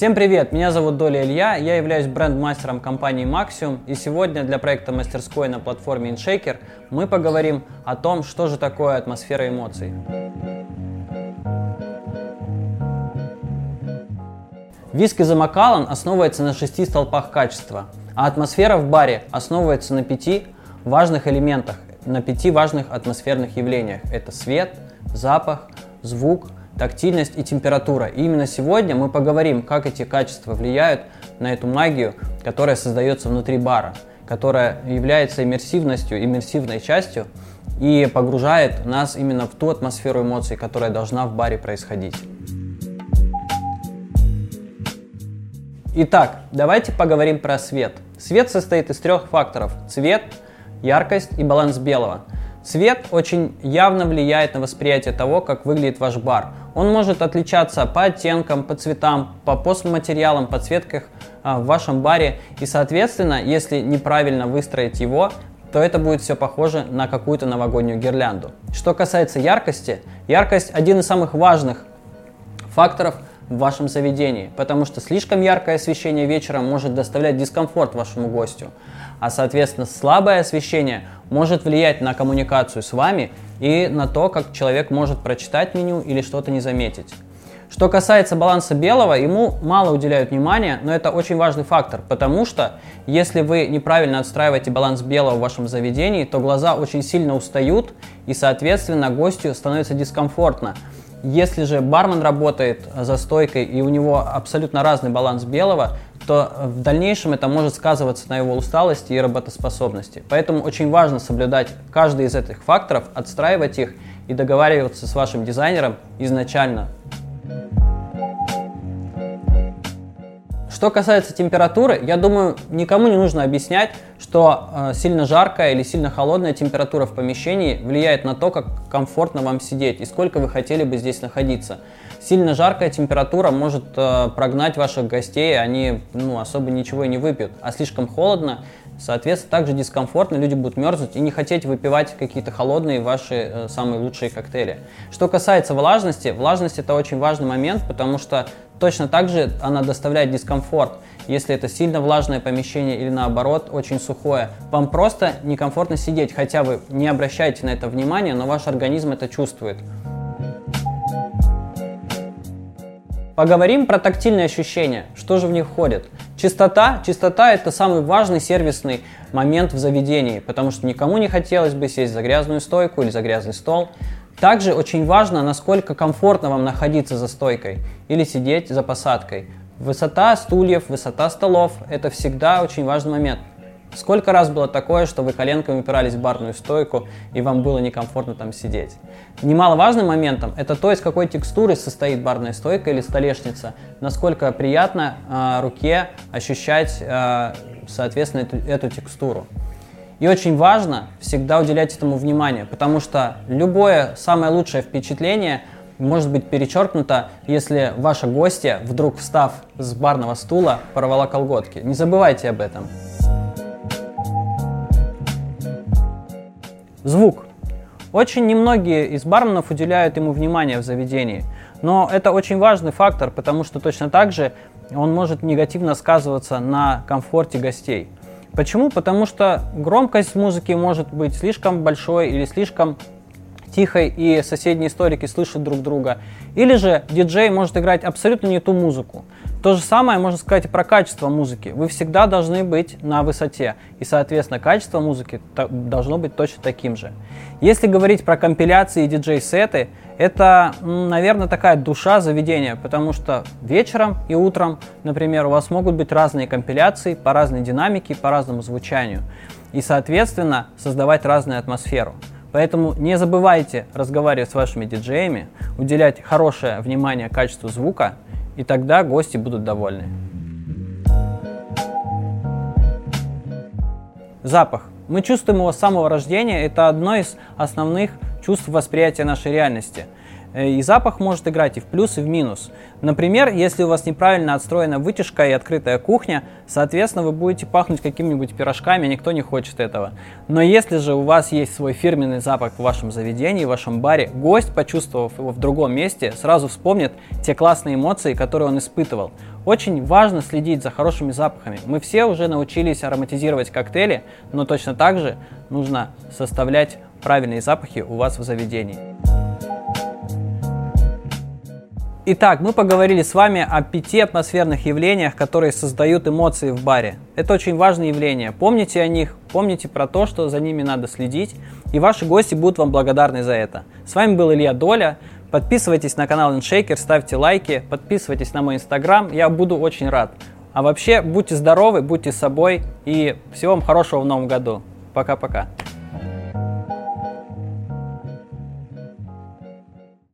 Всем привет, меня зовут Доля Илья, я являюсь бренд-мастером компании Maxium, и сегодня для проекта мастерской на платформе InShaker мы поговорим о том, что же такое атмосфера эмоций. Виски за Макалан основывается на шести столпах качества, а атмосфера в баре основывается на пяти важных элементах, на пяти важных атмосферных явлениях. Это свет, запах, звук, тактильность и температура. И именно сегодня мы поговорим, как эти качества влияют на эту магию, которая создается внутри бара, которая является иммерсивностью, иммерсивной частью и погружает нас именно в ту атмосферу эмоций, которая должна в баре происходить. Итак, давайте поговорим про свет. Свет состоит из трех факторов. Цвет, яркость и баланс белого. Цвет очень явно влияет на восприятие того, как выглядит ваш бар. Он может отличаться по оттенкам, по цветам, по постматериалам, подсветках а, в вашем баре. И, соответственно, если неправильно выстроить его, то это будет все похоже на какую-то новогоднюю гирлянду. Что касается яркости, яркость один из самых важных факторов в вашем заведении, потому что слишком яркое освещение вечером может доставлять дискомфорт вашему гостю а соответственно слабое освещение может влиять на коммуникацию с вами и на то, как человек может прочитать меню или что-то не заметить. Что касается баланса белого, ему мало уделяют внимания, но это очень важный фактор, потому что если вы неправильно отстраиваете баланс белого в вашем заведении, то глаза очень сильно устают и, соответственно, гостю становится дискомфортно. Если же бармен работает за стойкой и у него абсолютно разный баланс белого, то в дальнейшем это может сказываться на его усталости и работоспособности. Поэтому очень важно соблюдать каждый из этих факторов, отстраивать их и договариваться с вашим дизайнером изначально. Что касается температуры, я думаю, никому не нужно объяснять, что э, сильно жаркая или сильно холодная температура в помещении влияет на то, как комфортно вам сидеть и сколько вы хотели бы здесь находиться. Сильно жаркая температура может э, прогнать ваших гостей, они ну, особо ничего и не выпьют. А слишком холодно, соответственно, также дискомфортно, люди будут мерзнуть и не хотеть выпивать какие-то холодные ваши э, самые лучшие коктейли. Что касается влажности, влажность это очень важный момент, потому что Точно так же она доставляет дискомфорт, если это сильно влажное помещение или наоборот очень сухое. Вам просто некомфортно сидеть, хотя вы не обращаете на это внимания, но ваш организм это чувствует. Поговорим про тактильные ощущения. Что же в них входит? Чистота. Чистота – это самый важный сервисный момент в заведении, потому что никому не хотелось бы сесть за грязную стойку или за грязный стол. Также очень важно, насколько комфортно вам находиться за стойкой или сидеть за посадкой. Высота стульев, высота столов – это всегда очень важный момент. Сколько раз было такое, что вы коленками упирались в барную стойку и вам было некомфортно там сидеть? Немаловажным моментом это то, из какой текстуры состоит барная стойка или столешница, насколько приятно э, руке ощущать, э, соответственно, эту, эту текстуру. И очень важно всегда уделять этому внимание, потому что любое самое лучшее впечатление может быть перечеркнуто, если ваша гостья, вдруг встав с барного стула, порвала колготки. Не забывайте об этом. Звук. Очень немногие из барменов уделяют ему внимание в заведении, но это очень важный фактор, потому что точно так же он может негативно сказываться на комфорте гостей. Почему? Потому что громкость музыки может быть слишком большой или слишком тихой, и соседние историки слышат друг друга. Или же диджей может играть абсолютно не ту музыку. То же самое можно сказать и про качество музыки. Вы всегда должны быть на высоте, и, соответственно, качество музыки должно быть точно таким же. Если говорить про компиляции и диджей-сеты, это, наверное, такая душа заведения, потому что вечером и утром, например, у вас могут быть разные компиляции по разной динамике, по разному звучанию. И, соответственно, создавать разную атмосферу. Поэтому не забывайте разговаривать с вашими диджеями, уделять хорошее внимание качеству звука, и тогда гости будут довольны. Запах. Мы чувствуем его с самого рождения, это одно из основных чувств восприятия нашей реальности. Э, и запах может играть и в плюс, и в минус. Например, если у вас неправильно отстроена вытяжка и открытая кухня, соответственно, вы будете пахнуть какими-нибудь пирожками, никто не хочет этого. Но если же у вас есть свой фирменный запах в вашем заведении, в вашем баре, гость, почувствовав его в другом месте, сразу вспомнит те классные эмоции, которые он испытывал. Очень важно следить за хорошими запахами. Мы все уже научились ароматизировать коктейли, но точно так же нужно составлять правильные запахи у вас в заведении. Итак, мы поговорили с вами о пяти атмосферных явлениях, которые создают эмоции в баре. Это очень важные явления. Помните о них, помните про то, что за ними надо следить, и ваши гости будут вам благодарны за это. С вами был Илья Доля. Подписывайтесь на канал InShaker, ставьте лайки, подписывайтесь на мой инстаграм, я буду очень рад. А вообще, будьте здоровы, будьте собой и всего вам хорошего в новом году. Пока-пока.